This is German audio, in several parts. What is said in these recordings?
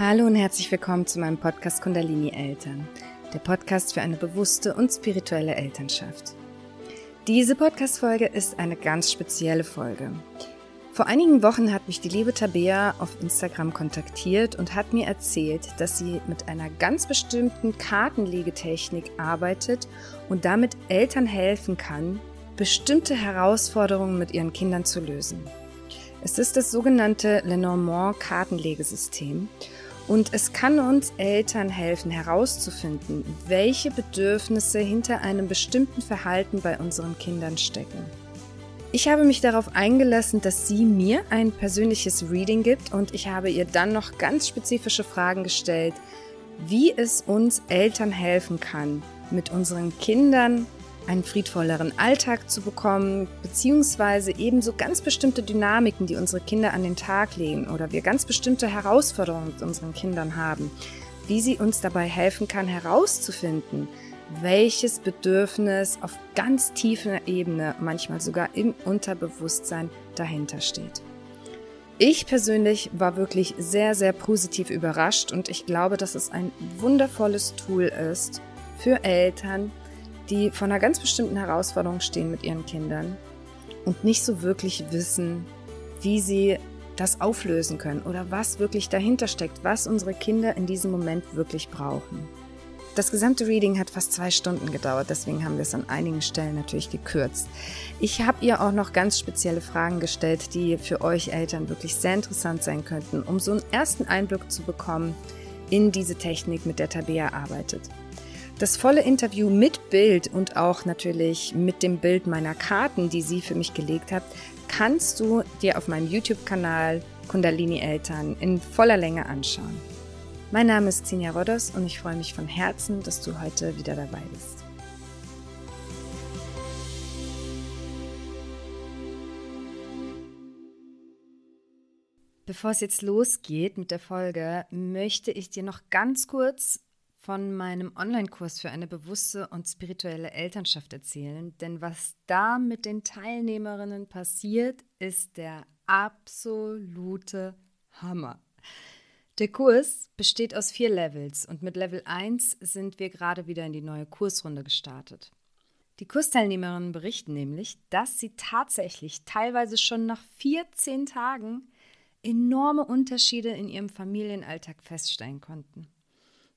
Hallo und herzlich willkommen zu meinem Podcast Kundalini Eltern, der Podcast für eine bewusste und spirituelle Elternschaft. Diese Podcast-Folge ist eine ganz spezielle Folge. Vor einigen Wochen hat mich die liebe Tabea auf Instagram kontaktiert und hat mir erzählt, dass sie mit einer ganz bestimmten Kartenlegetechnik arbeitet und damit Eltern helfen kann, bestimmte Herausforderungen mit ihren Kindern zu lösen. Es ist das sogenannte Lenormand Kartenlegesystem und es kann uns Eltern helfen herauszufinden, welche Bedürfnisse hinter einem bestimmten Verhalten bei unseren Kindern stecken. Ich habe mich darauf eingelassen, dass sie mir ein persönliches Reading gibt und ich habe ihr dann noch ganz spezifische Fragen gestellt, wie es uns Eltern helfen kann, mit unseren Kindern einen friedvolleren Alltag zu bekommen, beziehungsweise ebenso ganz bestimmte Dynamiken, die unsere Kinder an den Tag legen oder wir ganz bestimmte Herausforderungen mit unseren Kindern haben, wie sie uns dabei helfen kann herauszufinden, welches Bedürfnis auf ganz tiefer Ebene, manchmal sogar im Unterbewusstsein dahinter steht. Ich persönlich war wirklich sehr, sehr positiv überrascht und ich glaube, dass es ein wundervolles Tool ist für Eltern, die vor einer ganz bestimmten Herausforderung stehen mit ihren Kindern und nicht so wirklich wissen, wie sie das auflösen können oder was wirklich dahinter steckt, was unsere Kinder in diesem Moment wirklich brauchen. Das gesamte Reading hat fast zwei Stunden gedauert, deswegen haben wir es an einigen Stellen natürlich gekürzt. Ich habe ihr auch noch ganz spezielle Fragen gestellt, die für euch Eltern wirklich sehr interessant sein könnten, um so einen ersten Einblick zu bekommen in diese Technik, mit der Tabea arbeitet. Das volle Interview mit Bild und auch natürlich mit dem Bild meiner Karten, die sie für mich gelegt hat, kannst du dir auf meinem YouTube-Kanal Kundalini Eltern in voller Länge anschauen. Mein Name ist Xenia Rodos und ich freue mich von Herzen, dass du heute wieder dabei bist. Bevor es jetzt losgeht mit der Folge, möchte ich dir noch ganz kurz von meinem Online-Kurs für eine bewusste und spirituelle Elternschaft erzählen, denn was da mit den Teilnehmerinnen passiert, ist der absolute Hammer. Der Kurs besteht aus vier Levels und mit Level 1 sind wir gerade wieder in die neue Kursrunde gestartet. Die Kursteilnehmerinnen berichten nämlich, dass sie tatsächlich teilweise schon nach 14 Tagen enorme Unterschiede in ihrem Familienalltag feststellen konnten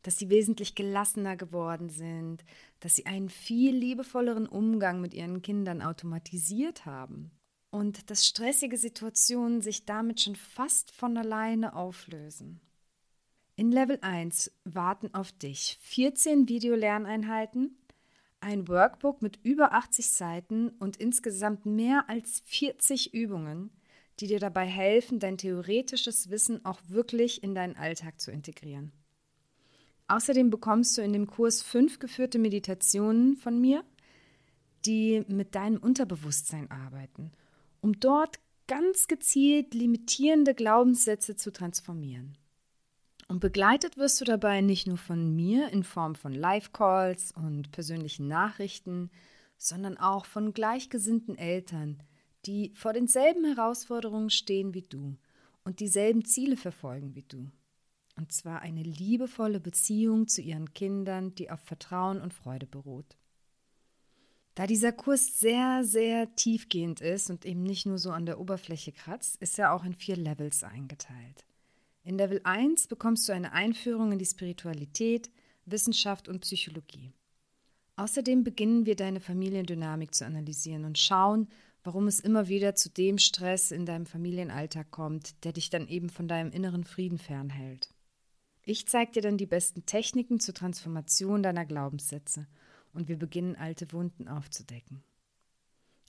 dass sie wesentlich gelassener geworden sind, dass sie einen viel liebevolleren Umgang mit ihren Kindern automatisiert haben und dass stressige Situationen sich damit schon fast von alleine auflösen. In Level 1 warten auf dich 14 Videolerneinheiten, ein Workbook mit über 80 Seiten und insgesamt mehr als 40 Übungen, die dir dabei helfen, dein theoretisches Wissen auch wirklich in deinen Alltag zu integrieren. Außerdem bekommst du in dem Kurs fünf geführte Meditationen von mir, die mit deinem Unterbewusstsein arbeiten, um dort ganz gezielt limitierende Glaubenssätze zu transformieren. Und begleitet wirst du dabei nicht nur von mir in Form von Live-Calls und persönlichen Nachrichten, sondern auch von gleichgesinnten Eltern, die vor denselben Herausforderungen stehen wie du und dieselben Ziele verfolgen wie du. Und zwar eine liebevolle Beziehung zu ihren Kindern, die auf Vertrauen und Freude beruht. Da dieser Kurs sehr, sehr tiefgehend ist und eben nicht nur so an der Oberfläche kratzt, ist er auch in vier Levels eingeteilt. In Level 1 bekommst du eine Einführung in die Spiritualität, Wissenschaft und Psychologie. Außerdem beginnen wir deine Familiendynamik zu analysieren und schauen, warum es immer wieder zu dem Stress in deinem Familienalltag kommt, der dich dann eben von deinem inneren Frieden fernhält. Ich zeige dir dann die besten Techniken zur Transformation deiner Glaubenssätze und wir beginnen alte Wunden aufzudecken.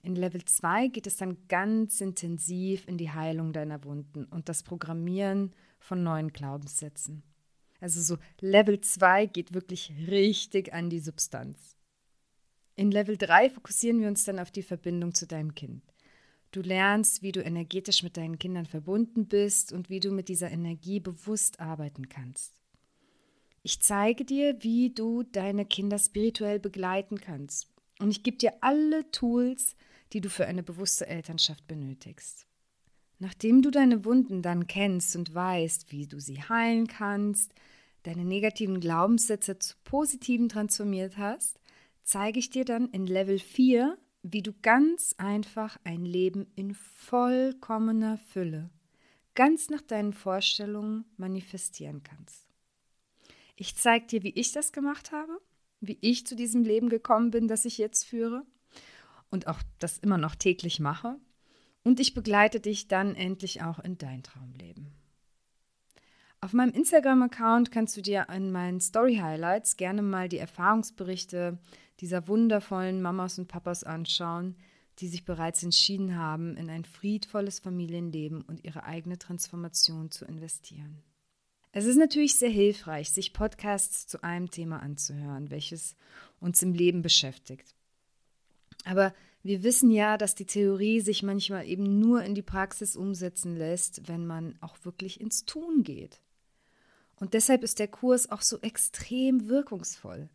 In Level 2 geht es dann ganz intensiv in die Heilung deiner Wunden und das Programmieren von neuen Glaubenssätzen. Also so Level 2 geht wirklich richtig an die Substanz. In Level 3 fokussieren wir uns dann auf die Verbindung zu deinem Kind. Du lernst, wie du energetisch mit deinen Kindern verbunden bist und wie du mit dieser Energie bewusst arbeiten kannst. Ich zeige dir, wie du deine Kinder spirituell begleiten kannst. Und ich gebe dir alle Tools, die du für eine bewusste Elternschaft benötigst. Nachdem du deine Wunden dann kennst und weißt, wie du sie heilen kannst, deine negativen Glaubenssätze zu positiven transformiert hast, zeige ich dir dann in Level 4, wie du ganz einfach ein Leben in vollkommener Fülle, ganz nach deinen Vorstellungen manifestieren kannst. Ich zeige dir, wie ich das gemacht habe, wie ich zu diesem Leben gekommen bin, das ich jetzt führe und auch das immer noch täglich mache. Und ich begleite dich dann endlich auch in dein Traumleben. Auf meinem Instagram-Account kannst du dir in meinen Story-Highlights gerne mal die Erfahrungsberichte dieser wundervollen Mamas und Papas anschauen, die sich bereits entschieden haben, in ein friedvolles Familienleben und ihre eigene Transformation zu investieren. Es ist natürlich sehr hilfreich, sich Podcasts zu einem Thema anzuhören, welches uns im Leben beschäftigt. Aber wir wissen ja, dass die Theorie sich manchmal eben nur in die Praxis umsetzen lässt, wenn man auch wirklich ins Tun geht. Und deshalb ist der Kurs auch so extrem wirkungsvoll,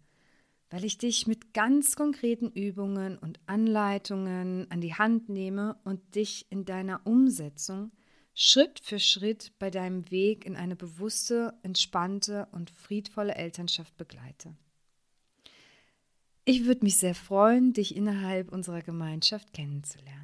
weil ich dich mit ganz konkreten Übungen und Anleitungen an die Hand nehme und dich in deiner Umsetzung Schritt für Schritt bei deinem Weg in eine bewusste, entspannte und friedvolle Elternschaft begleite. Ich würde mich sehr freuen, dich innerhalb unserer Gemeinschaft kennenzulernen.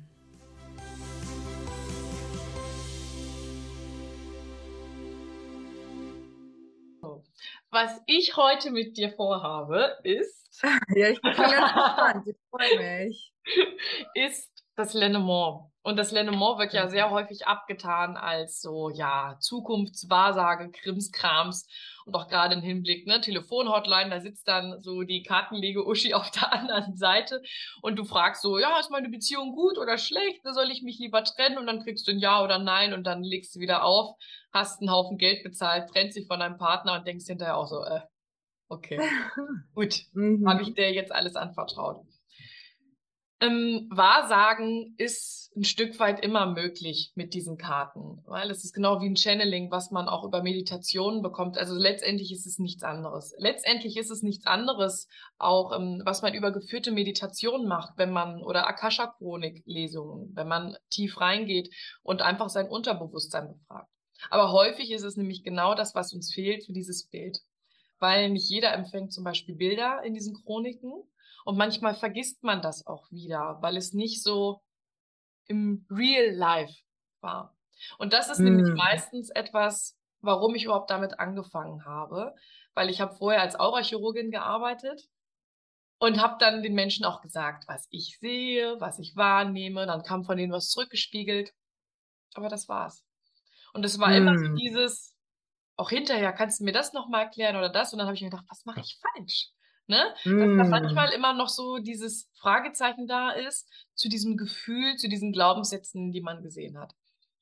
Was ich heute mit dir vorhabe, ist. Ja, ich bin ganz gespannt. Ich freue mich. Ist das Lenormand. Und das Lenormand wird ja sehr häufig abgetan als so, ja, Zukunftswahrsage, Krimskrams. Und auch gerade im Hinblick, ne, Telefonhotline, da sitzt dann so die Kartenlege-Uschi auf der anderen Seite und du fragst so, ja, ist meine Beziehung gut oder schlecht? Soll ich mich lieber trennen? Und dann kriegst du ein Ja oder Nein und dann legst du wieder auf, hast einen Haufen Geld bezahlt, trennst dich von deinem Partner und denkst hinterher auch so, äh, okay, gut, mhm. habe ich dir jetzt alles anvertraut. Ähm, Wahrsagen ist ein Stück weit immer möglich mit diesen Karten, weil es ist genau wie ein Channeling, was man auch über Meditationen bekommt. Also letztendlich ist es nichts anderes. Letztendlich ist es nichts anderes auch, ähm, was man über geführte Meditation macht, wenn man oder Akasha-Chronik-Lesungen, wenn man tief reingeht und einfach sein Unterbewusstsein befragt. Aber häufig ist es nämlich genau das, was uns fehlt, für dieses Bild. Weil nicht jeder empfängt zum Beispiel Bilder in diesen Chroniken und manchmal vergisst man das auch wieder, weil es nicht so im Real Life war. Und das ist mm. nämlich hm. meistens etwas, warum ich überhaupt damit angefangen habe, weil ich habe vorher als Aurachirurgin gearbeitet und habe dann den Menschen auch gesagt, was ich sehe, was ich wahrnehme. Dann kam von denen was zurückgespiegelt. Aber das war's. Und es war mm. immer so hm. dieses, auch hinterher, kannst du mir das nochmal erklären oder das? Und dann habe ich mir gedacht, was mache ich falsch? Ne? Mm. Dass da hm. manchmal immer noch so dieses Fragezeichen da ist zu diesem Gefühl, zu diesen Glaubenssätzen, die man gesehen hat.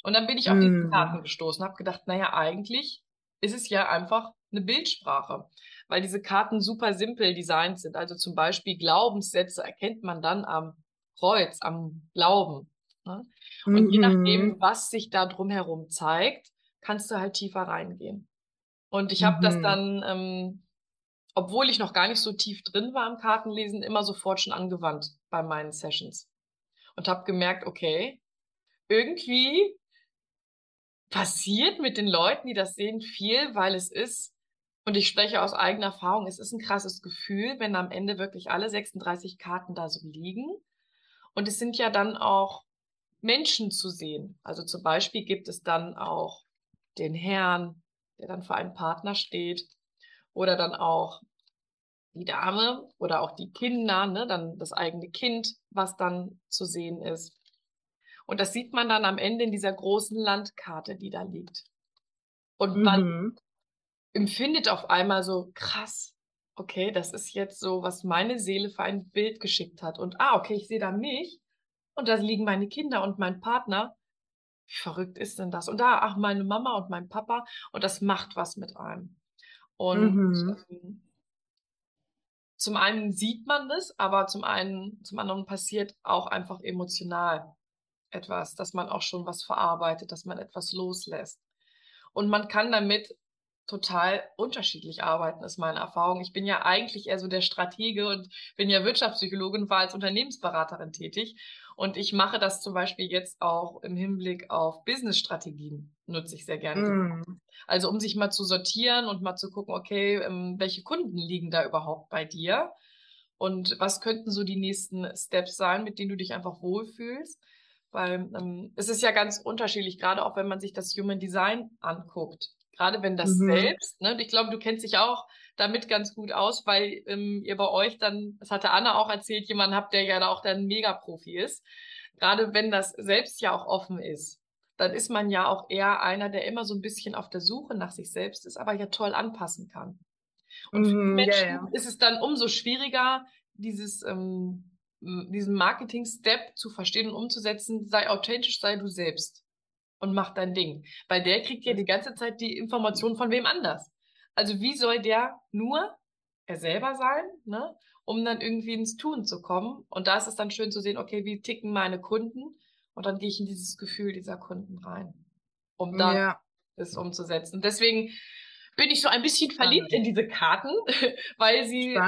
Und dann bin ich auf mm. diese Karten gestoßen, habe gedacht, naja, eigentlich ist es ja einfach eine Bildsprache, weil diese Karten super simpel designt sind. Also zum Beispiel Glaubenssätze erkennt man dann am Kreuz, am Glauben. Ne? Und -hmm. je nachdem, mhm. was sich da drumherum zeigt, kannst du halt tiefer reingehen. Und ich habe -hmm. das mhm. dann ähm, obwohl ich noch gar nicht so tief drin war im Kartenlesen, immer sofort schon angewandt bei meinen Sessions. Und habe gemerkt, okay, irgendwie passiert mit den Leuten, die das sehen, viel, weil es ist, und ich spreche aus eigener Erfahrung, es ist ein krasses Gefühl, wenn am Ende wirklich alle 36 Karten da so liegen. Und es sind ja dann auch Menschen zu sehen. Also zum Beispiel gibt es dann auch den Herrn, der dann für einen Partner steht oder dann auch die Dame oder auch die Kinder, ne, dann das eigene Kind, was dann zu sehen ist. Und das sieht man dann am Ende in dieser großen Landkarte, die da liegt. Und man mhm. empfindet auf einmal so krass, okay, das ist jetzt so, was meine Seele für ein Bild geschickt hat. Und ah, okay, ich sehe da mich und da liegen meine Kinder und mein Partner. Wie verrückt ist denn das? Und da, ach, meine Mama und mein Papa. Und das macht was mit einem. Und mhm. ähm, zum einen sieht man das, aber zum einen, zum anderen passiert auch einfach emotional etwas, dass man auch schon was verarbeitet, dass man etwas loslässt. Und man kann damit total unterschiedlich arbeiten, ist meine Erfahrung. Ich bin ja eigentlich eher so der Stratege und bin ja Wirtschaftspsychologin, war als Unternehmensberaterin tätig. Und ich mache das zum Beispiel jetzt auch im Hinblick auf Business-Strategien, nutze ich sehr gerne. Mm. Also um sich mal zu sortieren und mal zu gucken, okay, ähm, welche Kunden liegen da überhaupt bei dir? Und was könnten so die nächsten Steps sein, mit denen du dich einfach wohlfühlst? Weil ähm, es ist ja ganz unterschiedlich, gerade auch wenn man sich das Human Design anguckt. Gerade wenn das mhm. selbst, ne? Ich glaube, du kennst dich auch damit ganz gut aus, weil ähm, ihr bei euch dann, das hatte Anna auch erzählt, jemanden habt, der ja da auch dann Mega-Profi ist. Gerade wenn das selbst ja auch offen ist, dann ist man ja auch eher einer, der immer so ein bisschen auf der Suche nach sich selbst ist, aber ja toll anpassen kann. Und für mhm, Menschen ja, ja. ist es dann umso schwieriger, dieses, ähm, diesen Marketing-Step zu verstehen und umzusetzen, sei authentisch, sei du selbst und mach dein Ding. Weil der kriegt ja die ganze Zeit die Informationen von wem anders. Also wie soll der nur er selber sein, ne, um dann irgendwie ins Tun zu kommen? Und da ist es dann schön zu sehen, okay, wie ticken meine Kunden? Und dann gehe ich in dieses Gefühl dieser Kunden rein, um dann ja. es umzusetzen. Deswegen bin ich so ein bisschen verliebt in diese Karten, weil sie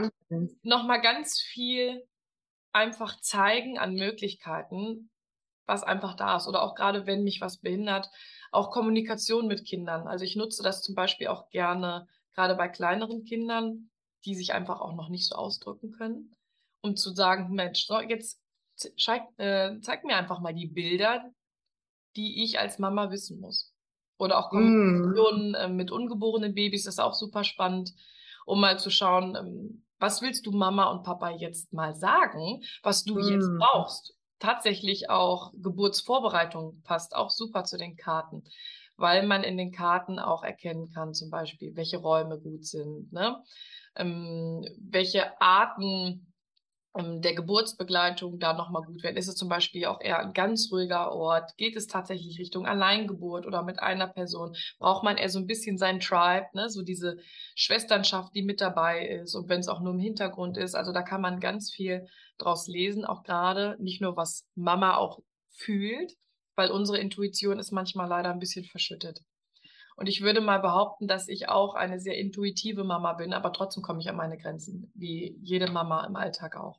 nochmal ganz viel einfach zeigen an Möglichkeiten, was einfach da ist. Oder auch gerade, wenn mich was behindert, auch Kommunikation mit Kindern. Also ich nutze das zum Beispiel auch gerne, gerade bei kleineren Kindern, die sich einfach auch noch nicht so ausdrücken können, um zu sagen, Mensch, so, jetzt zeig, äh, zeig mir einfach mal die Bilder, die ich als Mama wissen muss. Oder auch Kommunikation mm. äh, mit ungeborenen Babys ist auch super spannend, um mal zu schauen, ähm, was willst du Mama und Papa jetzt mal sagen, was du mm. jetzt brauchst. Tatsächlich auch Geburtsvorbereitung passt auch super zu den Karten, weil man in den Karten auch erkennen kann, zum Beispiel, welche Räume gut sind, ne? ähm, welche Arten ähm, der Geburtsbegleitung da nochmal gut werden? Ist es zum Beispiel auch eher ein ganz ruhiger Ort? Geht es tatsächlich Richtung Alleingeburt oder mit einer Person? Braucht man eher so ein bisschen sein Tribe, ne? so diese Schwesternschaft, die mit dabei ist und wenn es auch nur im Hintergrund ist. Also da kann man ganz viel draus lesen, auch gerade nicht nur was Mama auch fühlt, weil unsere Intuition ist manchmal leider ein bisschen verschüttet. Und ich würde mal behaupten, dass ich auch eine sehr intuitive Mama bin, aber trotzdem komme ich an meine Grenzen, wie jede Mama im Alltag auch.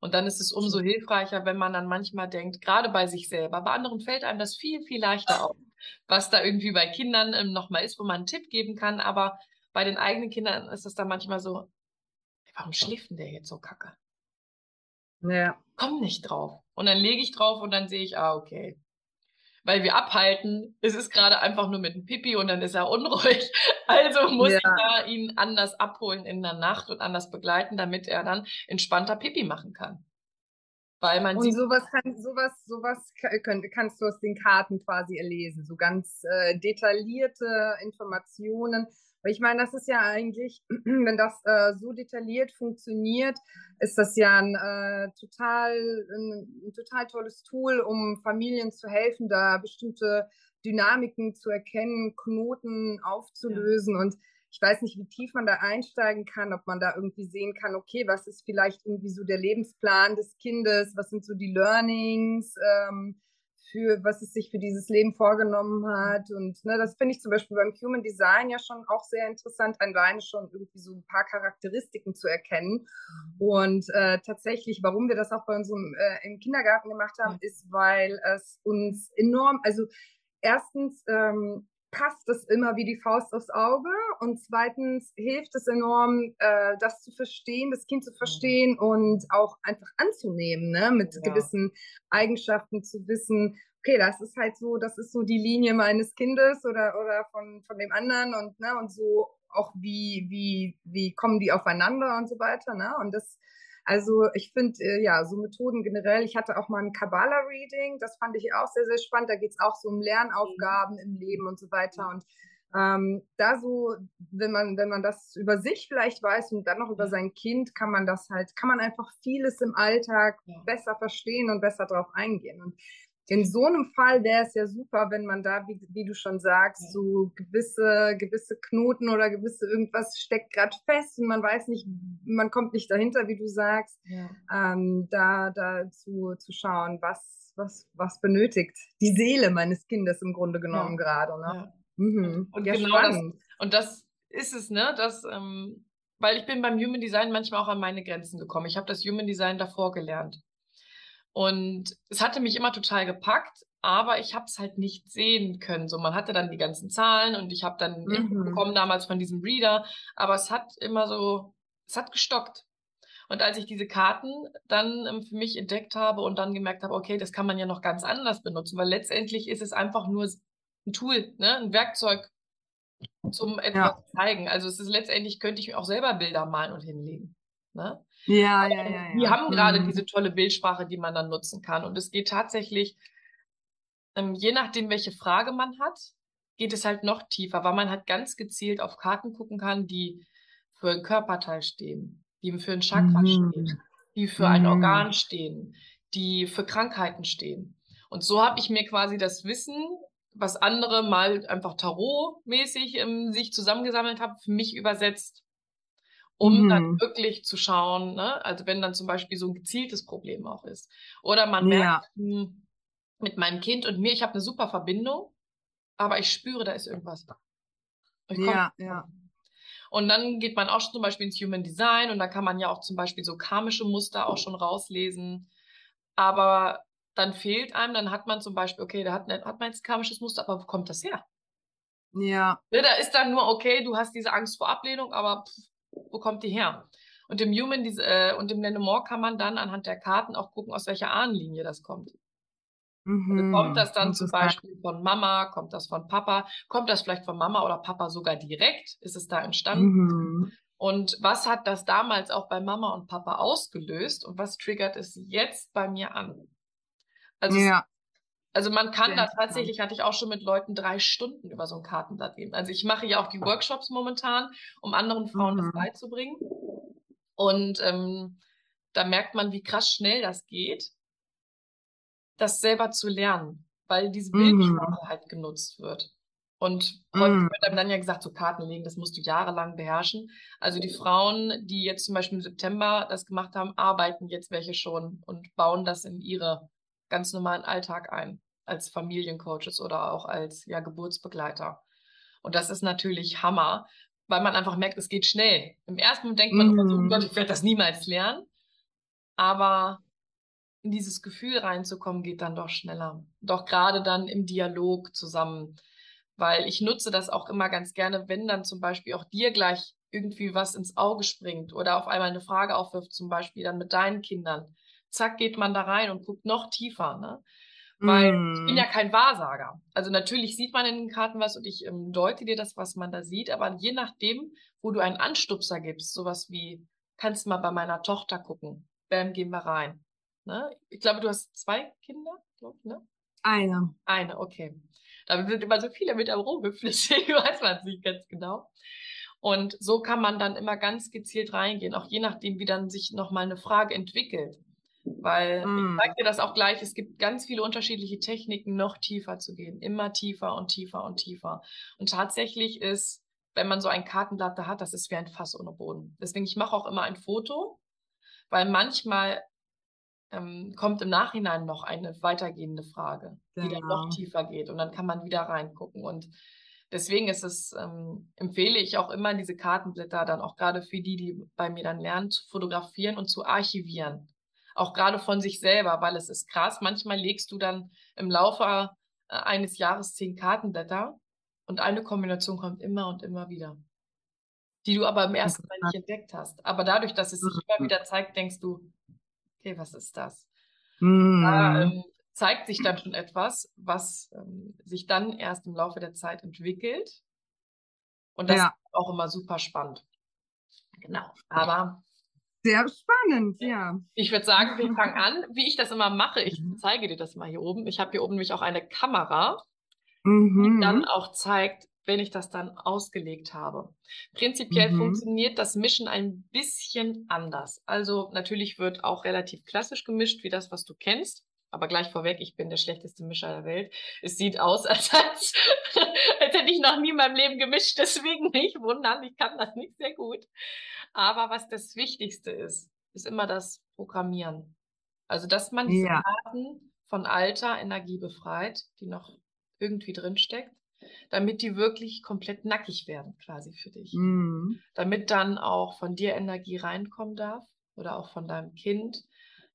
Und dann ist es umso hilfreicher, wenn man dann manchmal denkt, gerade bei sich selber, bei anderen fällt einem das viel, viel leichter auf, was da irgendwie bei Kindern ähm, nochmal ist, wo man einen Tipp geben kann. Aber bei den eigenen Kindern ist es dann manchmal so, warum schläft denn der jetzt so kacke? Ja. Komm nicht drauf. Und dann lege ich drauf und dann sehe ich, ah, okay, weil wir abhalten. Es ist gerade einfach nur mit dem Pipi und dann ist er unruhig. Also muss ja. ich da ihn anders abholen in der Nacht und anders begleiten, damit er dann entspannter Pipi machen kann. Weil man und sowas, kann, sowas, sowas kann, kannst du aus den Karten quasi erlesen. So ganz äh, detaillierte Informationen weil ich meine, das ist ja eigentlich, wenn das äh, so detailliert funktioniert, ist das ja ein, äh, total, ein, ein, total tolles Tool, um Familien zu helfen, da bestimmte Dynamiken zu erkennen, Knoten aufzulösen. Ja. Und ich weiß nicht, wie tief man da einsteigen kann, ob man da irgendwie sehen kann, okay, was ist vielleicht irgendwie so der Lebensplan des Kindes, was sind so die Learnings. Ähm, für was es sich für dieses Leben vorgenommen hat. Und ne, das finde ich zum Beispiel beim Human Design ja schon auch sehr interessant, alleine schon irgendwie so ein paar Charakteristiken zu erkennen. Mhm. Und äh, tatsächlich, warum wir das auch bei unserem äh, im Kindergarten gemacht haben, ist, weil es uns enorm, also erstens ähm, passt es immer wie die Faust aufs Auge und zweitens hilft es enorm, äh, das zu verstehen, das Kind zu verstehen und auch einfach anzunehmen, ne? mit ja. gewissen Eigenschaften zu wissen, okay, das ist halt so, das ist so die Linie meines Kindes oder, oder von, von dem anderen und, ne, und so auch wie, wie, wie kommen die aufeinander und so weiter, ne? Und das also ich finde, äh, ja, so Methoden generell. Ich hatte auch mal ein Kabbalah-Reading, das fand ich auch sehr, sehr spannend. Da geht es auch so um Lernaufgaben mhm. im Leben und so weiter. Und ähm, da so, wenn man, wenn man das über sich vielleicht weiß und dann noch über sein Kind, kann man das halt, kann man einfach vieles im Alltag besser verstehen und besser drauf eingehen. Und in so einem Fall wäre es ja super, wenn man da, wie, wie du schon sagst, ja. so gewisse, gewisse Knoten oder gewisse irgendwas steckt gerade fest und man weiß nicht, man kommt nicht dahinter, wie du sagst, ja. ähm, da, da zu, zu schauen, was, was, was benötigt die Seele meines Kindes im Grunde genommen ja. gerade. Ne? Mhm. Und, genau spannend. das, und das ist es, ne? Das, ähm, weil ich bin beim Human Design manchmal auch an meine Grenzen gekommen. Ich habe das Human Design davor gelernt. Und es hatte mich immer total gepackt, aber ich habe es halt nicht sehen können. So, man hatte dann die ganzen Zahlen und ich habe dann mhm. bekommen damals von diesem Reader, aber es hat immer so, es hat gestockt. Und als ich diese Karten dann ähm, für mich entdeckt habe und dann gemerkt habe, okay, das kann man ja noch ganz anders benutzen, weil letztendlich ist es einfach nur ein Tool, ne, ein Werkzeug zum etwas ja. zeigen. Also es ist letztendlich könnte ich auch selber Bilder malen und hinlegen. Ne? Ja, ja, ja, ja. Die haben gerade mhm. diese tolle Bildsprache, die man dann nutzen kann. Und es geht tatsächlich, ähm, je nachdem, welche Frage man hat, geht es halt noch tiefer, weil man halt ganz gezielt auf Karten gucken kann, die für ein Körperteil stehen, die für ein Chakra mhm. stehen, die für mhm. ein Organ stehen, die für Krankheiten stehen. Und so habe ich mir quasi das Wissen, was andere mal einfach Tarot-mäßig ähm, sich zusammengesammelt haben, für mich übersetzt um mhm. dann wirklich zu schauen, ne? also wenn dann zum Beispiel so ein gezieltes Problem auch ist. Oder man merkt ja. Hm, mit meinem Kind und mir, ich habe eine super Verbindung, aber ich spüre, da ist irgendwas. Ja, ja. Und dann geht man auch schon zum Beispiel ins Human Design und da kann man ja auch zum Beispiel so karmische Muster auch schon rauslesen. Aber dann fehlt einem, dann hat man zum Beispiel, okay, da hat, hat man jetzt karmisches Muster, aber wo kommt das her? Ja. Ne, da ist dann nur, okay, du hast diese Angst vor Ablehnung, aber pff, wo kommt die her? Und im Human äh, und im Lenormand kann man dann anhand der Karten auch gucken, aus welcher Ahnenlinie das kommt. Also mhm. kommt das dann zum Beispiel von Mama, kommt das von Papa, kommt das vielleicht von Mama oder Papa sogar direkt? Ist es da entstanden? Mhm. Und was hat das damals auch bei Mama und Papa ausgelöst und was triggert es jetzt bei mir an? Also ja. Also man kann da tatsächlich, hatte ich auch schon mit Leuten drei Stunden über so ein Kartenblatt gehen. Also ich mache ja auch die Workshops momentan, um anderen Frauen mhm. das beizubringen. Und ähm, da merkt man, wie krass schnell das geht, das selber zu lernen, weil diese Bildsprache mhm. halt genutzt wird. Und häufig mhm. wird einem dann ja gesagt, so Karten legen, das musst du jahrelang beherrschen. Also die Frauen, die jetzt zum Beispiel im September das gemacht haben, arbeiten jetzt welche schon und bauen das in ihre ganz normalen Alltag ein, als Familiencoaches oder auch als ja, Geburtsbegleiter. Und das ist natürlich Hammer, weil man einfach merkt, es geht schnell. Im ersten Moment denkt man, mm. oh Gott, ich werde das niemals lernen. Aber in dieses Gefühl reinzukommen, geht dann doch schneller. Doch gerade dann im Dialog zusammen. Weil ich nutze das auch immer ganz gerne, wenn dann zum Beispiel auch dir gleich irgendwie was ins Auge springt oder auf einmal eine Frage aufwirft, zum Beispiel dann mit deinen Kindern zack, geht man da rein und guckt noch tiefer, ne? Weil mm. ich bin ja mm. kein Wahrsager. Also natürlich sieht man in den Karten was und ich ähm, deute dir das, was man da sieht, aber je nachdem, wo du einen Anstupser gibst, sowas wie, kannst du mal bei meiner Tochter gucken, bam, gehen wir rein. Ne? Ich glaube, du hast zwei Kinder, glaub, ne? Eine. Eine, okay. Da sind immer so viele mit am Rumhüpfen, deswegen weiß man es nicht ganz genau. Und so kann man dann immer ganz gezielt reingehen, auch je nachdem, wie dann sich nochmal eine Frage entwickelt. Weil mm. ich sage dir das auch gleich, es gibt ganz viele unterschiedliche Techniken, noch tiefer zu gehen. Immer tiefer und tiefer und tiefer. Und tatsächlich ist, wenn man so ein Kartenblatt da hat, das ist wie ein Fass ohne Boden. Deswegen, ich mache auch immer ein Foto, weil manchmal ähm, kommt im Nachhinein noch eine weitergehende Frage, genau. die dann noch genau. tiefer geht. Und dann kann man wieder reingucken. Und deswegen ist es, ähm, empfehle ich auch immer, diese Kartenblätter dann auch gerade für die, die bei mir dann lernen, zu fotografieren und zu archivieren auch gerade von sich selber, weil es ist krass. Manchmal legst du dann im Laufe äh, eines Jahres zehn Kartenblätter und eine Kombination kommt immer und immer wieder, die du aber im ersten Mal nicht entdeckt hast. Aber dadurch, dass es sich immer mhm. wieder zeigt, denkst du, okay, was ist das? Mhm. Da ähm, zeigt sich dann schon etwas, was ähm, sich dann erst im Laufe der Zeit entwickelt. Und das ja. ist auch immer super spannend. Genau. Aber sehr spannend, ja. Ich würde sagen, wir fangen an, wie ich das immer mache. Ich mhm. zeige dir das mal hier oben. Ich habe hier oben nämlich auch eine Kamera, mhm. die dann auch zeigt, wenn ich das dann ausgelegt habe. Prinzipiell mhm. funktioniert das Mischen ein bisschen anders. Also natürlich wird auch relativ klassisch gemischt, wie das, was du kennst. Aber gleich vorweg, ich bin der schlechteste Mischer der Welt. Es sieht aus, als, als, ich noch nie in meinem Leben gemischt. Deswegen nicht wundern, ich kann das nicht sehr gut. Aber was das Wichtigste ist, ist immer das Programmieren. Also, dass man diese ja. Daten von alter Energie befreit, die noch irgendwie drinsteckt, damit die wirklich komplett nackig werden, quasi für dich. Mhm. Damit dann auch von dir Energie reinkommen darf oder auch von deinem Kind.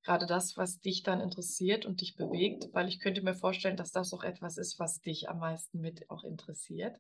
Gerade das, was dich dann interessiert und dich bewegt, weil ich könnte mir vorstellen, dass das auch etwas ist, was dich am meisten mit auch interessiert,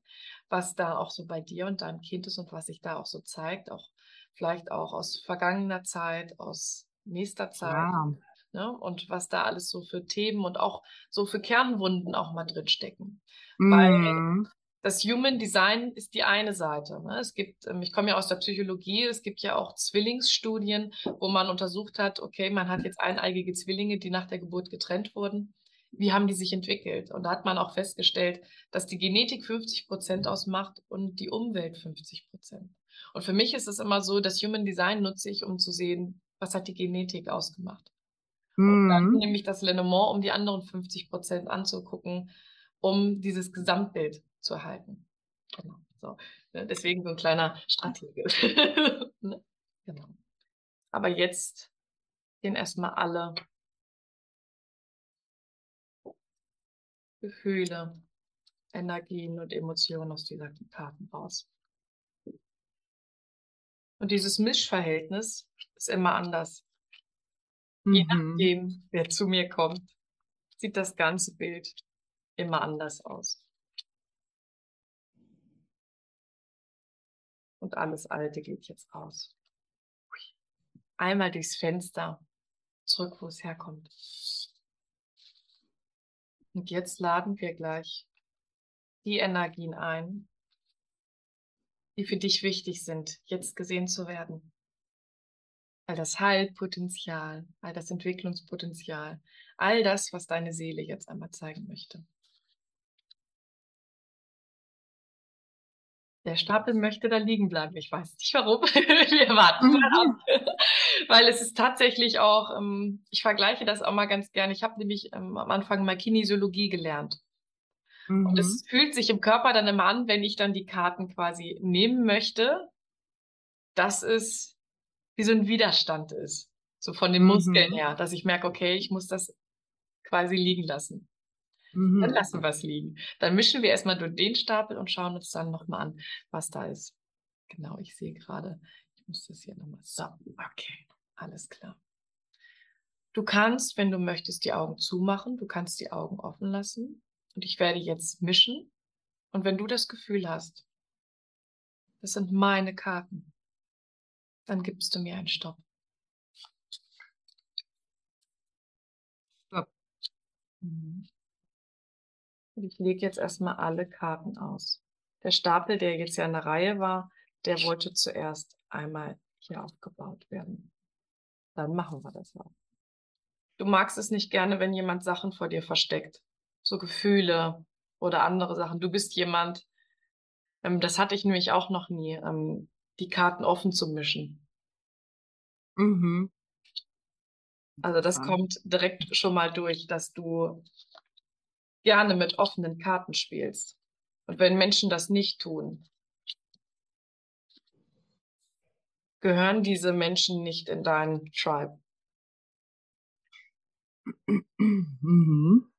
was da auch so bei dir und deinem Kind ist und was sich da auch so zeigt, auch vielleicht auch aus vergangener Zeit, aus nächster Zeit. Ja. Ne? Und was da alles so für Themen und auch so für Kernwunden auch mal drin stecken. Mhm. Weil das Human Design ist die eine Seite. Ne? Es gibt, ähm, ich komme ja aus der Psychologie, es gibt ja auch Zwillingsstudien, wo man untersucht hat, okay, man hat jetzt eineigige Zwillinge, die nach der Geburt getrennt wurden. Wie haben die sich entwickelt? Und da hat man auch festgestellt, dass die Genetik 50 Prozent ausmacht und die Umwelt 50 Prozent. Und für mich ist es immer so, das Human Design nutze ich, um zu sehen, was hat die Genetik ausgemacht. Und dann mhm. nehme ich das Lenormand, um die anderen 50 Prozent anzugucken, um dieses Gesamtbild zu erhalten. Genau. So. Ne, deswegen so ein kleiner Stratege. ne? Genau. Aber jetzt gehen erstmal alle Gefühle, Energien und Emotionen aus dieser Karten raus. Und dieses Mischverhältnis ist immer anders. Mhm. Je nachdem, wer zu mir kommt, sieht das ganze Bild immer anders aus. Und alles Alte geht jetzt raus. Einmal durchs Fenster, zurück, wo es herkommt. Und jetzt laden wir gleich die Energien ein, die für dich wichtig sind, jetzt gesehen zu werden. All das Heilpotenzial, all das Entwicklungspotenzial, all das, was deine Seele jetzt einmal zeigen möchte. Der Stapel möchte da liegen bleiben. Ich weiß nicht warum. Wir warten mal ab. Weil es ist tatsächlich auch, ähm, ich vergleiche das auch mal ganz gerne. Ich habe nämlich ähm, am Anfang mal Kinesiologie gelernt. Mhm. Und es fühlt sich im Körper dann immer an, wenn ich dann die Karten quasi nehmen möchte, dass es wie so ein Widerstand ist. So von den Muskeln mhm. her, dass ich merke, okay, ich muss das quasi liegen lassen. Mhm. Dann lassen wir es liegen. Dann mischen wir erstmal durch den Stapel und schauen uns dann nochmal an, was da ist. Genau, ich sehe gerade, ich muss das hier nochmal. So, okay, alles klar. Du kannst, wenn du möchtest, die Augen zumachen. Du kannst die Augen offen lassen. Und ich werde jetzt mischen. Und wenn du das Gefühl hast, das sind meine Karten, dann gibst du mir einen Stopp. Stopp. Mhm. Und ich lege jetzt erstmal alle Karten aus. Der Stapel, der jetzt ja in der Reihe war, der wollte zuerst einmal hier aufgebaut werden. Dann machen wir das auch. Du magst es nicht gerne, wenn jemand Sachen vor dir versteckt. So Gefühle oder andere Sachen. Du bist jemand, ähm, das hatte ich nämlich auch noch nie, ähm, die Karten offen zu mischen. Mhm. Also das ja. kommt direkt schon mal durch, dass du gerne mit offenen Karten spielst. Und wenn Menschen das nicht tun, gehören diese Menschen nicht in deinen Tribe. Mhm.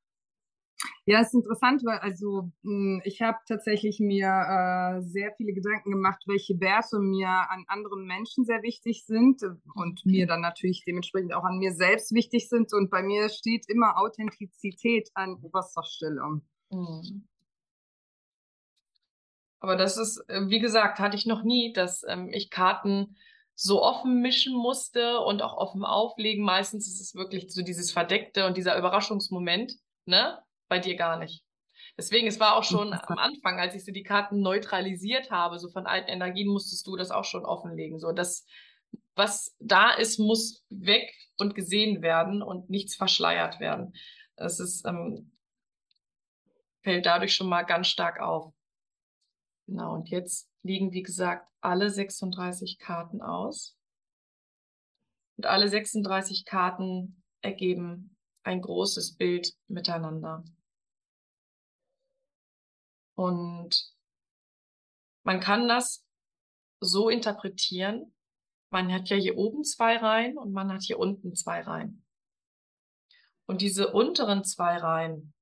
Ja, ist interessant, weil also hm, ich habe tatsächlich mir äh, sehr viele Gedanken gemacht, welche Werte mir an anderen Menschen sehr wichtig sind und mir dann natürlich dementsprechend auch an mir selbst wichtig sind. Und bei mir steht immer Authentizität an oberster Stelle. Mhm. Aber das ist, äh, wie gesagt, hatte ich noch nie, dass ähm, ich Karten so offen mischen musste und auch offen auflegen. Meistens ist es wirklich so dieses Verdeckte und dieser Überraschungsmoment, ne? Bei dir gar nicht. Deswegen, es war auch schon am Anfang, als ich so die Karten neutralisiert habe, so von alten Energien, musstest du das auch schon offenlegen. So, das, was da ist, muss weg und gesehen werden und nichts verschleiert werden. Das ist, ähm, fällt dadurch schon mal ganz stark auf. Genau, und jetzt liegen, wie gesagt, alle 36 Karten aus. Und alle 36 Karten ergeben ein großes Bild miteinander. Und man kann das so interpretieren. Man hat ja hier oben zwei Reihen und man hat hier unten zwei Reihen. Und diese unteren zwei Reihen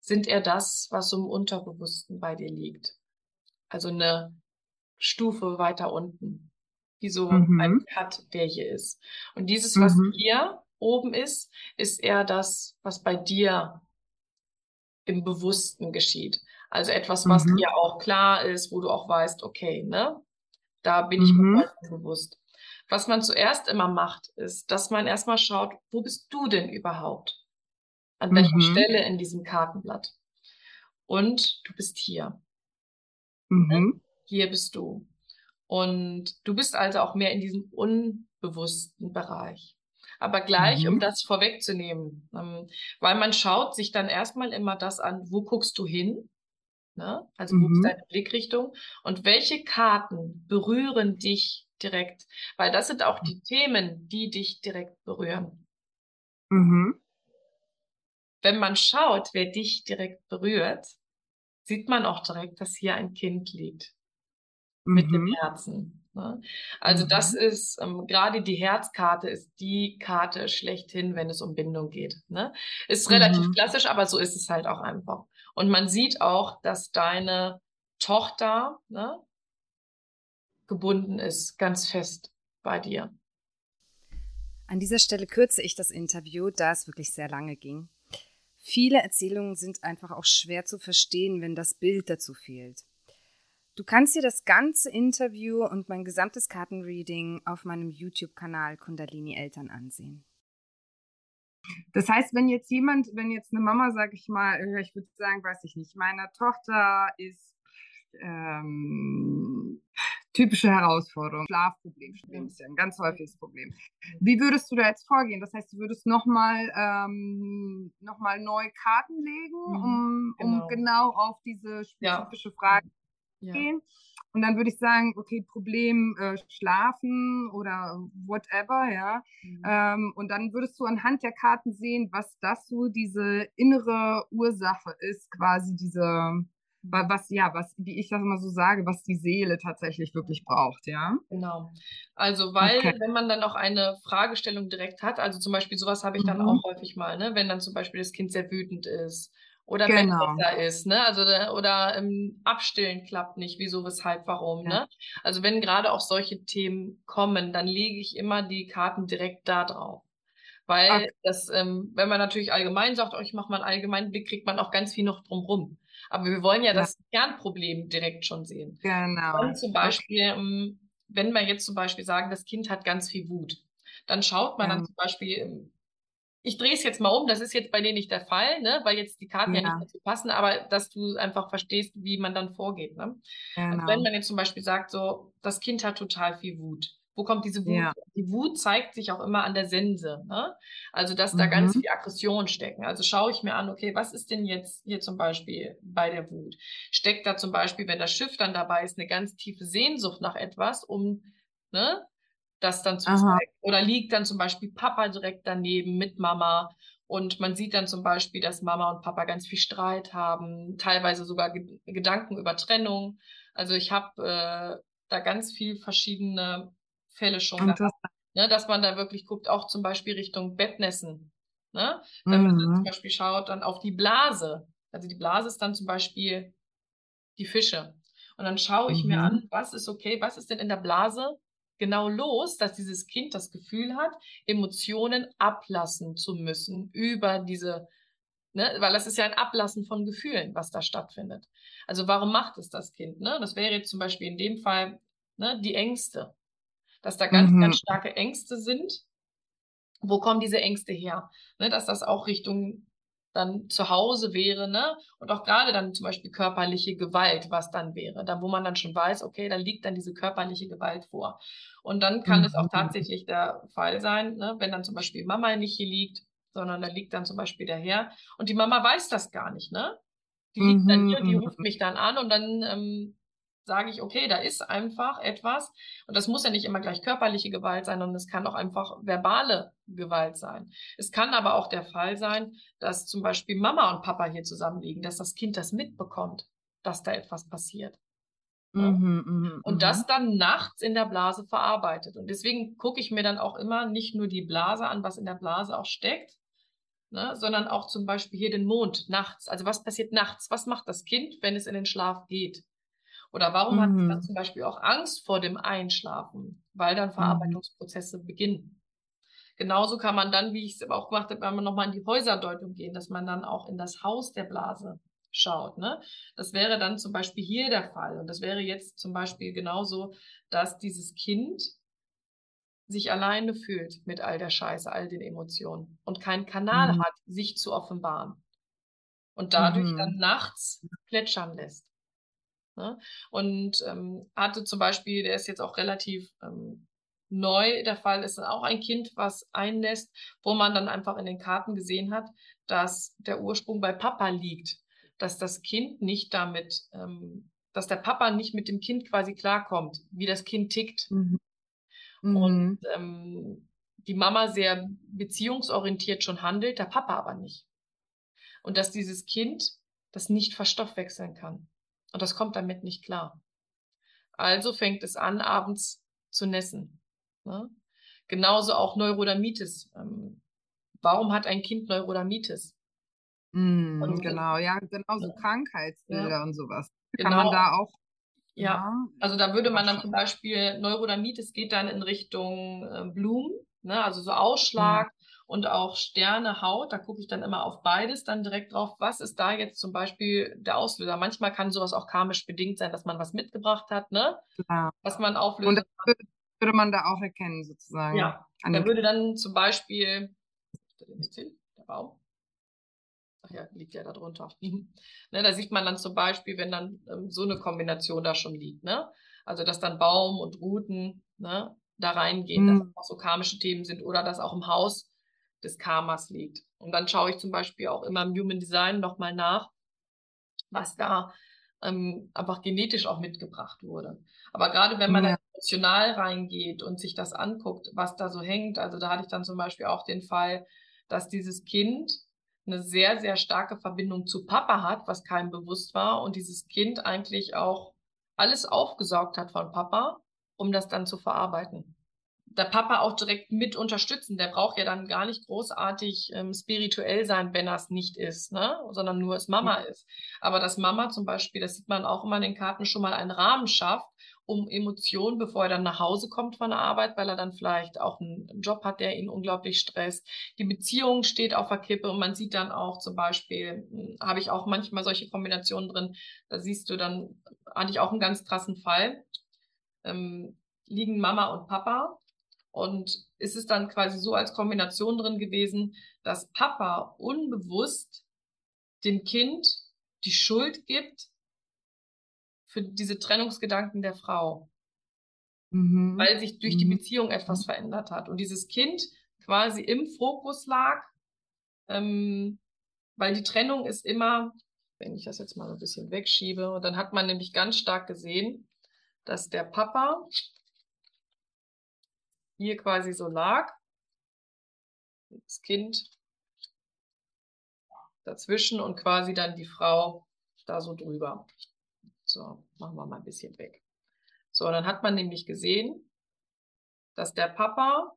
sind eher das, was im Unterbewussten bei dir liegt. Also eine Stufe weiter unten, wie so mhm. ein Cut, der hier ist. Und dieses, was mhm. hier oben ist, ist eher das, was bei dir im Bewussten geschieht. Also etwas, was mhm. dir auch klar ist, wo du auch weißt, okay, ne, da bin ich mhm. mir bewusst. Was man zuerst immer macht, ist, dass man erstmal schaut, wo bist du denn überhaupt? An welcher mhm. Stelle in diesem Kartenblatt? Und du bist hier. Ne? Mhm. Hier bist du. Und du bist also auch mehr in diesem unbewussten Bereich. Aber gleich, mhm. um das vorwegzunehmen, ähm, weil man schaut sich dann erstmal immer das an, wo guckst du hin? Ne? Also wo ist mhm. deine Blickrichtung? Und welche Karten berühren dich direkt? Weil das sind auch die Themen, die dich direkt berühren. Mhm. Wenn man schaut, wer dich direkt berührt, sieht man auch direkt, dass hier ein Kind liegt. Mit dem mhm. Herzen. Ne? Also mhm. das ist, ähm, gerade die Herzkarte ist die Karte schlechthin, wenn es um Bindung geht. Ne? Ist relativ mhm. klassisch, aber so ist es halt auch einfach. Und man sieht auch, dass deine Tochter ne, gebunden ist, ganz fest bei dir. An dieser Stelle kürze ich das Interview, da es wirklich sehr lange ging. Viele Erzählungen sind einfach auch schwer zu verstehen, wenn das Bild dazu fehlt. Du kannst dir das ganze Interview und mein gesamtes Kartenreading auf meinem YouTube-Kanal Kundalini Eltern ansehen. Das heißt, wenn jetzt jemand, wenn jetzt eine Mama, sag ich mal, äh, ich würde sagen, weiß ich nicht, meine Tochter ist ähm, typische Herausforderung, Schlafproblem, ja ein ganz häufiges Problem. Wie würdest du da jetzt vorgehen? Das heißt, du würdest nochmal ähm, noch neue Karten legen, mhm, um, um genau. genau auf diese spezifische ja. Frage ja. gehen. Und dann würde ich sagen, okay, Problem äh, schlafen oder whatever, ja. Mhm. Ähm, und dann würdest du anhand der Karten sehen, was das so diese innere Ursache ist, quasi diese, mhm. was, ja, was, wie ich das immer so sage, was die Seele tatsächlich wirklich braucht, ja. Genau. Also, weil, okay. wenn man dann auch eine Fragestellung direkt hat, also zum Beispiel sowas habe ich dann mhm. auch häufig mal, ne, wenn dann zum Beispiel das Kind sehr wütend ist oder genau. Bettwässer ist, ne? Also oder ähm, Abstillen klappt nicht, wieso, weshalb, warum, ja. ne? Also wenn gerade auch solche Themen kommen, dann lege ich immer die Karten direkt da drauf. Weil okay. das, ähm, wenn man natürlich allgemein sagt, oh, ich mache mal einen allgemeinen Blick, kriegt man auch ganz viel noch drumrum. Aber wir wollen ja, ja. das Kernproblem direkt schon sehen. Genau. Und zum Beispiel, okay. Ähm, wenn wir jetzt zum Beispiel sagen, das Kind hat ganz viel Wut, dann schaut man ja. dann zum Beispiel, ähm, ich drehe es jetzt mal um, das ist jetzt bei denen nicht der Fall, ne? weil jetzt die Karten ja, ja nicht dazu passen, aber dass du einfach verstehst, wie man dann vorgeht. Ne? Genau. Also wenn man jetzt zum Beispiel sagt, so, das Kind hat total viel Wut. Wo kommt diese Wut? Ja. Die Wut zeigt sich auch immer an der Sense. Ne? Also, dass da mhm. ganz viel Aggression stecken. Also schaue ich mir an, okay, was ist denn jetzt hier zum Beispiel bei der Wut? Steckt da zum Beispiel, wenn das Schiff dann dabei ist, eine ganz tiefe Sehnsucht nach etwas, um ne, das dann zu zeigen. Oder liegt dann zum Beispiel Papa direkt daneben mit Mama und man sieht dann zum Beispiel, dass Mama und Papa ganz viel Streit haben, teilweise sogar Ge Gedanken über Trennung. Also ich habe äh, da ganz viel verschiedene Fälle schon gehabt, ne, dass man da wirklich guckt, auch zum Beispiel Richtung Bettnässen. Ne? Wenn mhm. man zum Beispiel schaut dann auf die Blase. Also die Blase ist dann zum Beispiel die Fische. Und dann schaue ich mhm. mir an, was ist okay, was ist denn in der Blase genau los, dass dieses Kind das Gefühl hat, Emotionen ablassen zu müssen über diese, ne, weil das ist ja ein Ablassen von Gefühlen, was da stattfindet. Also warum macht es das Kind? Ne? Das wäre jetzt zum Beispiel in dem Fall ne, die Ängste, dass da ganz, mhm. ganz starke Ängste sind. Wo kommen diese Ängste her? Ne, dass das auch Richtung dann zu Hause wäre, ne? Und auch gerade dann zum Beispiel körperliche Gewalt, was dann wäre, da wo man dann schon weiß, okay, da liegt dann diese körperliche Gewalt vor. Und dann kann mhm. es auch mhm. tatsächlich der Fall sein, ne? wenn dann zum Beispiel Mama nicht hier liegt, sondern da liegt dann zum Beispiel der Herr und die Mama weiß das gar nicht, ne? Die liegt mhm. dann hier, die mhm. ruft mich dann an und dann ähm, sage ich, okay, da ist einfach etwas. Und das muss ja nicht immer gleich körperliche Gewalt sein, sondern es kann auch einfach verbale Gewalt sein. Es kann aber auch der Fall sein, dass zum Beispiel Mama und Papa hier zusammenliegen, dass das Kind das mitbekommt, dass da etwas passiert. Ja? Mhm, mh, und das dann nachts in der Blase verarbeitet. Und deswegen gucke ich mir dann auch immer nicht nur die Blase an, was in der Blase auch steckt, ne, sondern auch zum Beispiel hier den Mond nachts. Also was passiert nachts? Was macht das Kind, wenn es in den Schlaf geht? Oder warum mhm. hat mhm. zum Beispiel auch Angst vor dem Einschlafen? Weil dann mhm. Verarbeitungsprozesse mhm. beginnen. Genauso kann man dann, wie ich es auch gemacht habe, wenn man nochmal in die Häuserdeutung gehen, dass man dann auch in das Haus der Blase schaut. Ne? Das wäre dann zum Beispiel hier der Fall. Und das wäre jetzt zum Beispiel genauso, dass dieses Kind sich alleine fühlt mit all der Scheiße, all den Emotionen und keinen Kanal mhm. hat, sich zu offenbaren. Und dadurch mhm. dann nachts plätschern lässt. Ne? Und ähm, hatte zum Beispiel, der ist jetzt auch relativ ähm, neu, der Fall ist auch ein Kind, was einlässt, wo man dann einfach in den Karten gesehen hat, dass der Ursprung bei Papa liegt. Dass das Kind nicht damit, ähm, dass der Papa nicht mit dem Kind quasi klarkommt, wie das Kind tickt. Mhm. Mhm. Und ähm, die Mama sehr beziehungsorientiert schon handelt, der Papa aber nicht. Und dass dieses Kind das nicht verstoffwechseln kann. Und das kommt damit nicht klar. Also fängt es an, abends zu nässen. Ne? Genauso auch Neurodermitis. Ähm, warum hat ein Kind Neurodermitis? Mm, und, genau, ja, genauso ja. Krankheitsbilder ja. und sowas. Kann genau. man da auch ja, also da würde man dann zum Beispiel Neurodermitis geht dann in Richtung äh, Blumen, ne? also so Ausschlag mhm. Und auch Sterne, Haut. Da gucke ich dann immer auf beides dann direkt drauf. Was ist da jetzt zum Beispiel der Auslöser? Manchmal kann sowas auch karmisch bedingt sein, dass man was mitgebracht hat, ne? Klar. Was man auflöst. Und das würde, würde man da auch erkennen sozusagen. Ja, da würde dann zum Beispiel der Baum ach ja, liegt ja da drunter. ne, da sieht man dann zum Beispiel, wenn dann ähm, so eine Kombination da schon liegt, ne? Also dass dann Baum und Ruten ne, da reingehen, mhm. dass auch so karmische Themen sind oder dass auch im Haus des Karmas liegt. Und dann schaue ich zum Beispiel auch immer im Human Design nochmal nach, was da ähm, einfach genetisch auch mitgebracht wurde. Aber gerade wenn man ja. emotional reingeht und sich das anguckt, was da so hängt, also da hatte ich dann zum Beispiel auch den Fall, dass dieses Kind eine sehr, sehr starke Verbindung zu Papa hat, was keinem bewusst war und dieses Kind eigentlich auch alles aufgesaugt hat von Papa, um das dann zu verarbeiten. Der Papa auch direkt mit unterstützen, der braucht ja dann gar nicht großartig ähm, spirituell sein, wenn er es nicht ist, ne? sondern nur es Mama mhm. ist. Aber dass Mama zum Beispiel, das sieht man auch immer in den Karten, schon mal einen Rahmen schafft, um Emotionen, bevor er dann nach Hause kommt von der Arbeit, weil er dann vielleicht auch einen Job hat, der ihn unglaublich stresst. Die Beziehung steht auf der Kippe und man sieht dann auch zum Beispiel, hm, habe ich auch manchmal solche Kombinationen drin, da siehst du dann, hatte ich auch einen ganz krassen Fall, ähm, liegen Mama und Papa und ist es dann quasi so als Kombination drin gewesen, dass Papa unbewusst dem Kind die Schuld gibt, für diese Trennungsgedanken der Frau. Mhm. Weil sich durch die mhm. Beziehung etwas verändert hat. Und dieses Kind quasi im Fokus lag, ähm, weil die Trennung ist immer, wenn ich das jetzt mal ein bisschen wegschiebe, und dann hat man nämlich ganz stark gesehen, dass der Papa hier quasi so lag, das Kind dazwischen und quasi dann die Frau da so drüber. So, machen wir mal ein bisschen weg. So, dann hat man nämlich gesehen, dass der Papa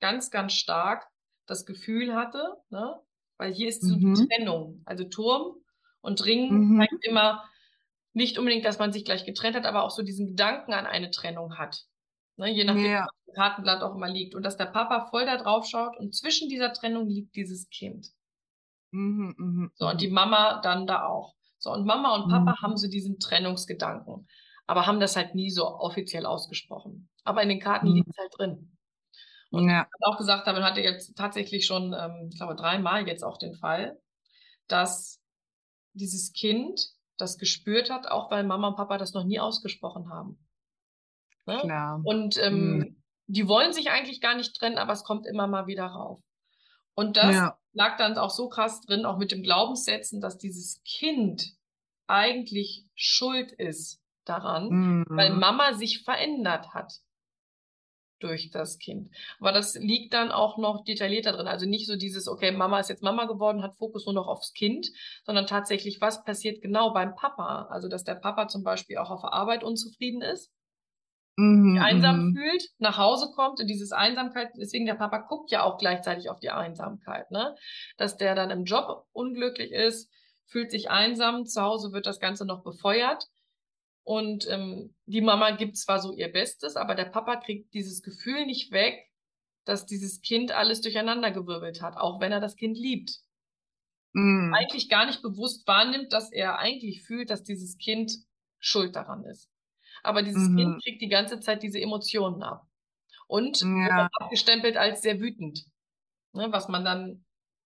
ganz, ganz stark das Gefühl hatte, ne? weil hier ist so mhm. die Trennung. Also Turm und Ring mhm. zeigt immer nicht unbedingt, dass man sich gleich getrennt hat, aber auch so diesen Gedanken an eine Trennung hat. Ne? Je nachdem, ja. was das Kartenblatt auch immer liegt. Und dass der Papa voll da drauf schaut und zwischen dieser Trennung liegt dieses Kind. Mhm, mh, so, und die. Mama dann da auch. So, und Mama und Papa mhm. haben so diesen Trennungsgedanken, aber haben das halt nie so offiziell ausgesprochen. Aber in den Karten mhm. liegt es halt drin. Und ja. ich auch gesagt habe, hatte jetzt tatsächlich schon, ähm, ich glaube, dreimal jetzt auch den Fall, dass dieses Kind das gespürt hat, auch weil Mama und Papa das noch nie ausgesprochen haben. Ne? Klar. Und ähm, mhm. die wollen sich eigentlich gar nicht trennen, aber es kommt immer mal wieder rauf. Und das ja. lag dann auch so krass drin, auch mit dem Glaubenssätzen, dass dieses Kind eigentlich schuld ist daran, mhm. weil Mama sich verändert hat durch das Kind. Aber das liegt dann auch noch detaillierter drin. Also nicht so dieses, okay, Mama ist jetzt Mama geworden, hat Fokus nur noch aufs Kind, sondern tatsächlich, was passiert genau beim Papa? Also, dass der Papa zum Beispiel auch auf der Arbeit unzufrieden ist mhm, einsam mhm. fühlt, nach Hause kommt und dieses Einsamkeit, deswegen der Papa guckt ja auch gleichzeitig auf die Einsamkeit, ne? Dass der dann im Job unglücklich ist, fühlt sich einsam, zu Hause wird das Ganze noch befeuert. Und ähm, die Mama gibt zwar so ihr Bestes, aber der Papa kriegt dieses Gefühl nicht weg, dass dieses Kind alles durcheinandergewirbelt hat, auch wenn er das Kind liebt. Mm. Eigentlich gar nicht bewusst wahrnimmt, dass er eigentlich fühlt, dass dieses Kind schuld daran ist. Aber dieses mhm. Kind kriegt die ganze Zeit diese Emotionen ab. Und ja. abgestempelt als sehr wütend, ne, was man dann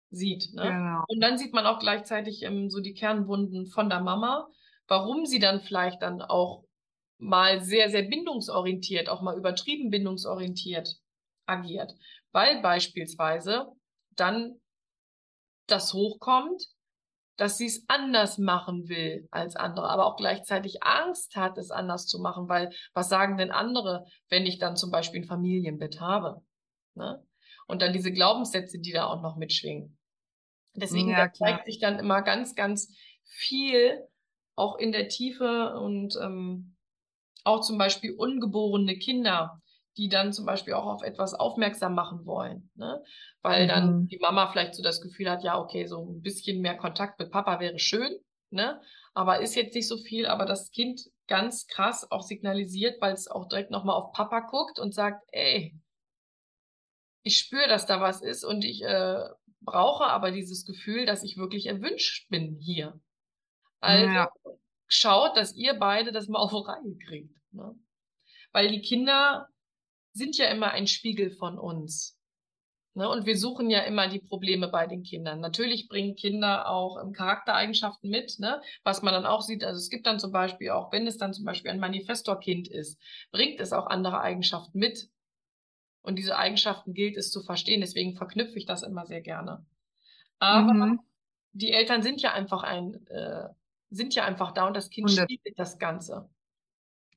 sieht. Ne? Genau. Und dann sieht man auch gleichzeitig ähm, so die Kernwunden von der Mama, warum sie dann vielleicht dann auch mal sehr, sehr bindungsorientiert, auch mal übertrieben bindungsorientiert agiert. Weil beispielsweise dann das hochkommt, dass sie es anders machen will als andere, aber auch gleichzeitig Angst hat, es anders zu machen, weil was sagen denn andere, wenn ich dann zum Beispiel ein Familienbett habe? Ne? Und dann diese Glaubenssätze, die da auch noch mitschwingen. Deswegen ja, zeigt sich dann immer ganz, ganz viel auch in der Tiefe und ähm, auch zum Beispiel ungeborene Kinder, die dann zum Beispiel auch auf etwas aufmerksam machen wollen. Ne? Weil mhm. dann die Mama vielleicht so das Gefühl hat, ja, okay, so ein bisschen mehr Kontakt mit Papa wäre schön, ne? Aber ist jetzt nicht so viel, aber das Kind ganz krass auch signalisiert, weil es auch direkt nochmal auf Papa guckt und sagt, ey, ich spüre, dass da was ist und ich äh, brauche aber dieses Gefühl, dass ich wirklich erwünscht bin hier. Also ja. schaut, dass ihr beide das mal auf Reihe kriegt. Ne? Weil die Kinder sind ja immer ein Spiegel von uns. Ne? Und wir suchen ja immer die Probleme bei den Kindern. Natürlich bringen Kinder auch ähm, Charaktereigenschaften mit, ne? was man dann auch sieht. Also es gibt dann zum Beispiel auch, wenn es dann zum Beispiel ein Manifestorkind ist, bringt es auch andere Eigenschaften mit. Und diese Eigenschaften gilt es zu verstehen. Deswegen verknüpfe ich das immer sehr gerne. Aber mhm. die Eltern sind ja einfach ein, äh, sind ja einfach da und das Kind spiegelt das Ganze.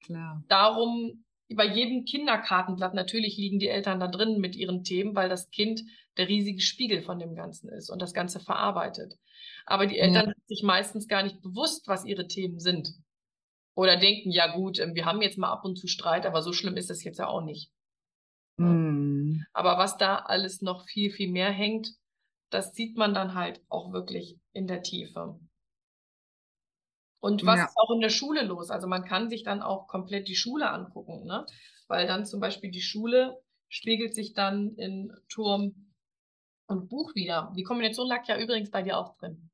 Klar. Darum bei jedem Kinderkartenblatt natürlich liegen die Eltern da drin mit ihren Themen, weil das Kind der riesige Spiegel von dem Ganzen ist und das Ganze verarbeitet. Aber die Eltern ja. sind sich meistens gar nicht bewusst, was ihre Themen sind. Oder denken, ja gut, ähm, wir haben jetzt mal ab und zu Streit, aber so schlimm ist das jetzt ja auch nicht. Mhm. Aber was da alles noch viel, viel mehr hängt, das sieht man dann halt auch wirklich in der Tiefe. Und was ja. ist auch in der Schule los? Also man kann sich dann auch komplett die Schule angucken, ne? Weil dann zum Beispiel die Schule spiegelt sich dann in Turm und Buch wieder. Die Kombination lag ja übrigens bei dir auch drin.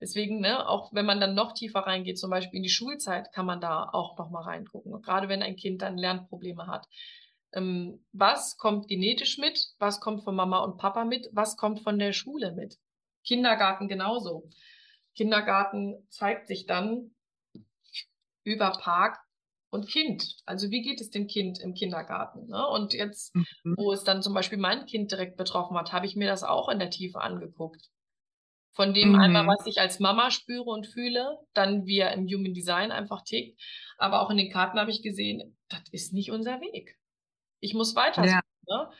Deswegen, ne, auch wenn man dann noch tiefer reingeht, zum Beispiel in die Schulzeit, kann man da auch noch mal reingucken. Gerade wenn ein Kind dann Lernprobleme hat. Ähm, was kommt genetisch mit? Was kommt von Mama und Papa mit? Was kommt von der Schule mit? Kindergarten genauso. Kindergarten zeigt sich dann über Park und Kind. Also wie geht es dem Kind im Kindergarten? Ne? Und jetzt, mhm. wo es dann zum Beispiel mein Kind direkt betroffen hat, habe ich mir das auch in der Tiefe angeguckt. Von dem mhm. einmal, was ich als Mama spüre und fühle, dann wie er im Human Design einfach tickt. Aber auch in den Karten habe ich gesehen, das ist nicht unser Weg. Ich muss weiter. Ja. Ne?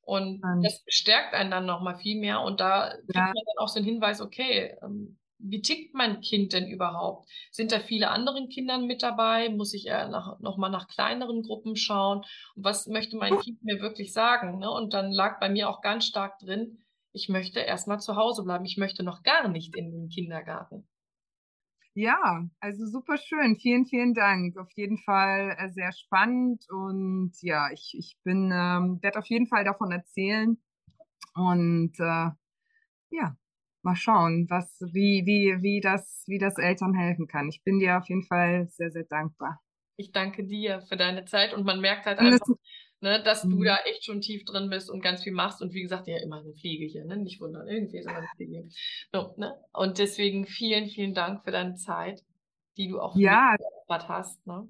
Und das stärkt einen dann nochmal viel mehr. Und da kriegt ja. man dann auch so einen Hinweis, okay, ähm, wie tickt mein Kind denn überhaupt? Sind da viele anderen Kinder mit dabei? Muss ich eher nach, noch mal nach kleineren Gruppen schauen? Und was möchte mein Kind mir wirklich sagen? Ne? Und dann lag bei mir auch ganz stark drin, ich möchte erstmal zu Hause bleiben. Ich möchte noch gar nicht in den Kindergarten. Ja, also super schön. Vielen, vielen Dank. Auf jeden Fall äh, sehr spannend und ja, ich, ich bin, ähm, werde auf jeden Fall davon erzählen und äh, ja, mal schauen, was, wie, wie, wie das, wie das Eltern helfen kann. Ich bin dir auf jeden Fall sehr, sehr dankbar. Ich danke dir für deine Zeit und man merkt halt einfach, ne, dass du mhm. da echt schon tief drin bist und ganz viel machst und wie gesagt, ja immer eine Fliege hier, ne? Nicht wundern, irgendwie ist immer eine Fliege. So, ne? Und deswegen vielen, vielen Dank für deine Zeit, die du auch ja. hast, ne?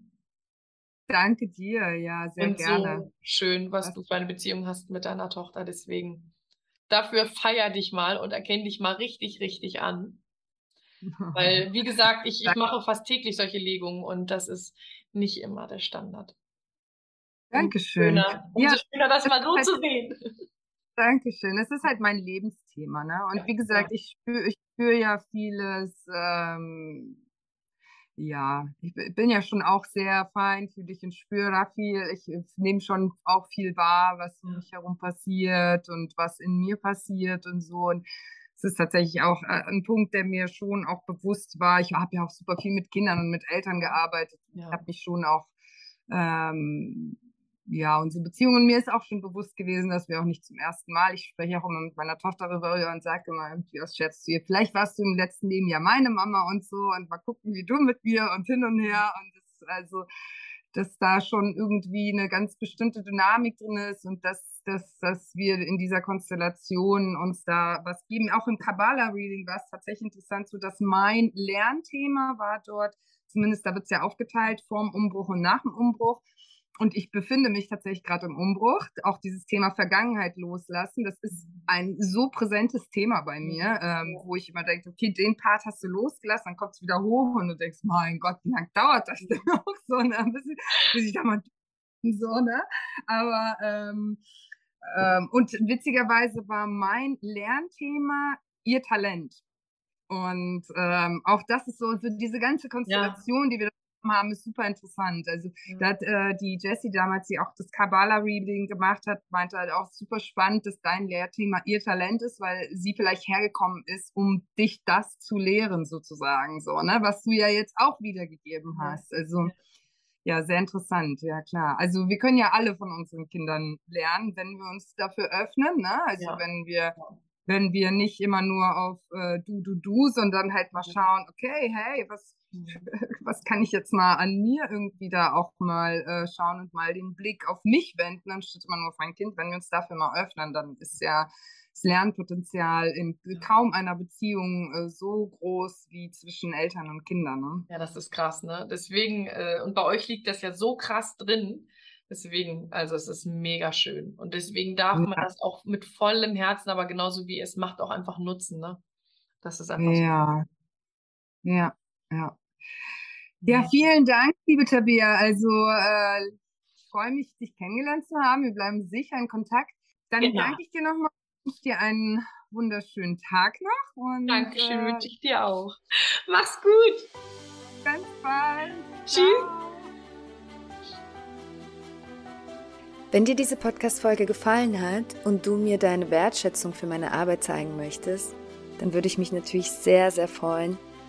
Danke dir, ja, sehr und gerne. So schön, was, was du für eine Beziehung hast mit deiner Tochter, deswegen dafür feier dich mal und erkenne dich mal richtig, richtig an. Weil, wie gesagt, ich, ich mache fast täglich solche Legungen und das ist nicht immer der Standard. Dankeschön. Schöner, umso ja, schöner, das mal so halt, zu sehen. Dankeschön. Es ist halt mein Lebensthema, ne? Und wie gesagt, ich spüre ich spür ja vieles, ähm, ja, ich bin ja schon auch sehr feinfühlig und spüre viel. Ich nehme schon auch viel wahr, was um mich herum passiert und was in mir passiert und so. Und es ist tatsächlich auch äh, ein Punkt, der mir schon auch bewusst war. Ich habe ja auch super viel mit Kindern und mit Eltern gearbeitet. Ja. Ich habe mich schon auch ähm, ja, unsere Beziehungen. Mir ist auch schon bewusst gewesen, dass wir auch nicht zum ersten Mal, ich spreche auch immer mit meiner Tochter darüber und sage immer irgendwie aus Scherz zu ihr, vielleicht warst du im letzten Leben ja meine Mama und so und mal gucken, wie du mit mir und hin und her und das, also, dass da schon irgendwie eine ganz bestimmte Dynamik drin ist und dass, dass, dass wir in dieser Konstellation uns da was geben. Auch im Kabbalah-Reading war es tatsächlich interessant, so dass mein Lernthema war dort, zumindest da wird es ja aufgeteilt, vorm Umbruch und nach dem Umbruch und ich befinde mich tatsächlich gerade im Umbruch. Auch dieses Thema Vergangenheit loslassen, das ist ein so präsentes Thema bei mir, ähm, wo ich immer denke, okay, den Part hast du losgelassen, dann kommt es wieder hoch und du denkst, mein Gott, wie lange dauert das denn auch so, ne? bis, bis ich da mal so, ne? Aber ähm, ähm, und witzigerweise war mein Lernthema ihr Talent. Und ähm, auch das ist so, so diese ganze Konstellation, ja. die wir haben, ist super interessant. Also mhm. da hat äh, die Jessie damals, die auch das Kabbalah-Reading gemacht hat, meinte halt auch super spannend, dass dein Lehrthema ihr Talent ist, weil sie vielleicht hergekommen ist, um dich das zu lehren sozusagen, so, ne, was du ja jetzt auch wiedergegeben hast. Also ja, sehr interessant, ja klar. Also wir können ja alle von unseren Kindern lernen, wenn wir uns dafür öffnen, ne? Also ja. wenn wir wenn wir nicht immer nur auf äh, du, du, du, sondern halt mal schauen, okay, hey, was. was kann ich jetzt mal an mir irgendwie da auch mal äh, schauen und mal den Blick auf mich wenden, anstatt immer nur auf ein Kind. Wenn wir uns dafür mal öffnen, dann ist ja das Lernpotenzial in kaum einer Beziehung äh, so groß wie zwischen Eltern und Kindern. Ne? Ja, das ist krass, ne? Deswegen, äh, und bei euch liegt das ja so krass drin, Deswegen, also es ist mega schön. Und deswegen darf ja. man das auch mit vollem Herzen, aber genauso wie es macht, auch einfach nutzen, ne? Das ist einfach ja. so. Ja, ja. Ja, vielen Dank, liebe Tabea. Also äh, ich freue mich, dich kennengelernt zu haben. Wir bleiben sicher in Kontakt. Dann genau. danke ich dir nochmal. Ich wünsche dir einen wunderschönen Tag noch. Und, Dankeschön, äh, wünsche ich dir auch. Mach's gut. Ganz bald. Tschüss. Wenn dir diese Podcast-Folge gefallen hat und du mir deine Wertschätzung für meine Arbeit zeigen möchtest, dann würde ich mich natürlich sehr, sehr freuen,